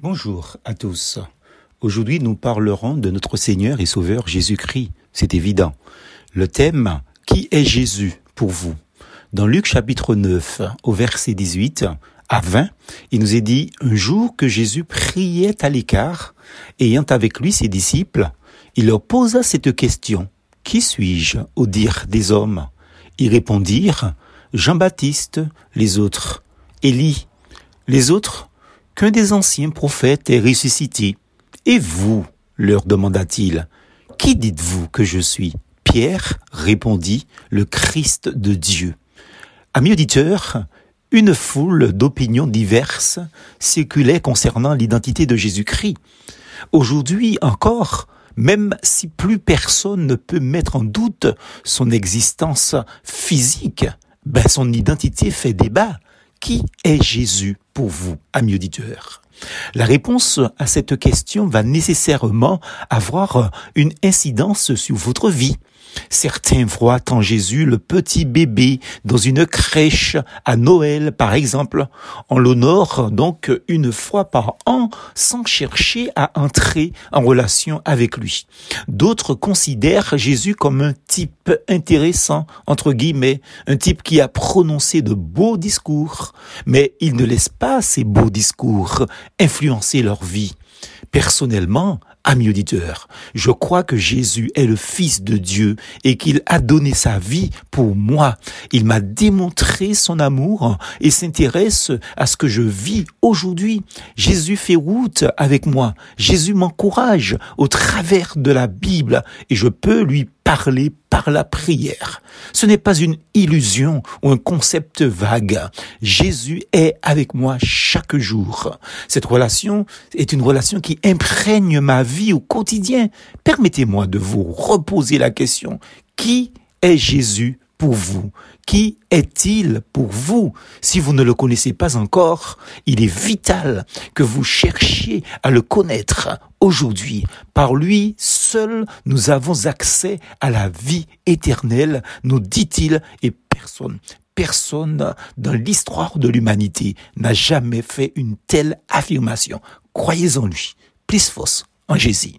Bonjour à tous. Aujourd'hui, nous parlerons de notre Seigneur et Sauveur Jésus-Christ. C'est évident. Le thème, qui est Jésus pour vous? Dans Luc chapitre 9, au verset 18 à 20, il nous est dit, un jour que Jésus priait à l'écart, ayant avec lui ses disciples, il leur posa cette question. Qui suis-je au dire des hommes? Ils répondirent, Jean-Baptiste, les autres, Élie, les autres, qu'un des anciens prophètes est ressuscité. Et vous, leur demanda-t-il, qui dites-vous que je suis? Pierre répondit, le Christ de Dieu. Amis auditeurs, une foule d'opinions diverses circulait concernant l'identité de Jésus-Christ. Aujourd'hui encore, même si plus personne ne peut mettre en doute son existence physique, ben son identité fait débat. Qui est Jésus? Pour vous, amis auditeurs La réponse à cette question va nécessairement avoir une incidence sur votre vie. Certains voient en Jésus le petit bébé dans une crèche à Noël, par exemple. On l'honore donc une fois par an sans chercher à entrer en relation avec lui. D'autres considèrent Jésus comme un type intéressant, entre guillemets, un type qui a prononcé de beaux discours, mais il ne laisse pas ces beaux discours influencer leur vie. Personnellement, Ami auditeur, je crois que Jésus est le Fils de Dieu et qu'il a donné sa vie pour moi. Il m'a démontré son amour et s'intéresse à ce que je vis aujourd'hui. Jésus fait route avec moi. Jésus m'encourage au travers de la Bible et je peux lui parler par la prière. Ce n'est pas une illusion ou un concept vague. Jésus est avec moi chaque jour. Cette relation est une relation qui imprègne ma vie au quotidien. Permettez-moi de vous reposer la question. Qui est Jésus pour vous? Qui est-il pour vous? Si vous ne le connaissez pas encore, il est vital que vous cherchiez à le connaître aujourd'hui. Par lui seul, nous avons accès à la vie éternelle, nous dit-il, et personne, personne dans l'histoire de l'humanité n'a jamais fait une telle affirmation. Croyez en lui. Plus fausse en Jésus.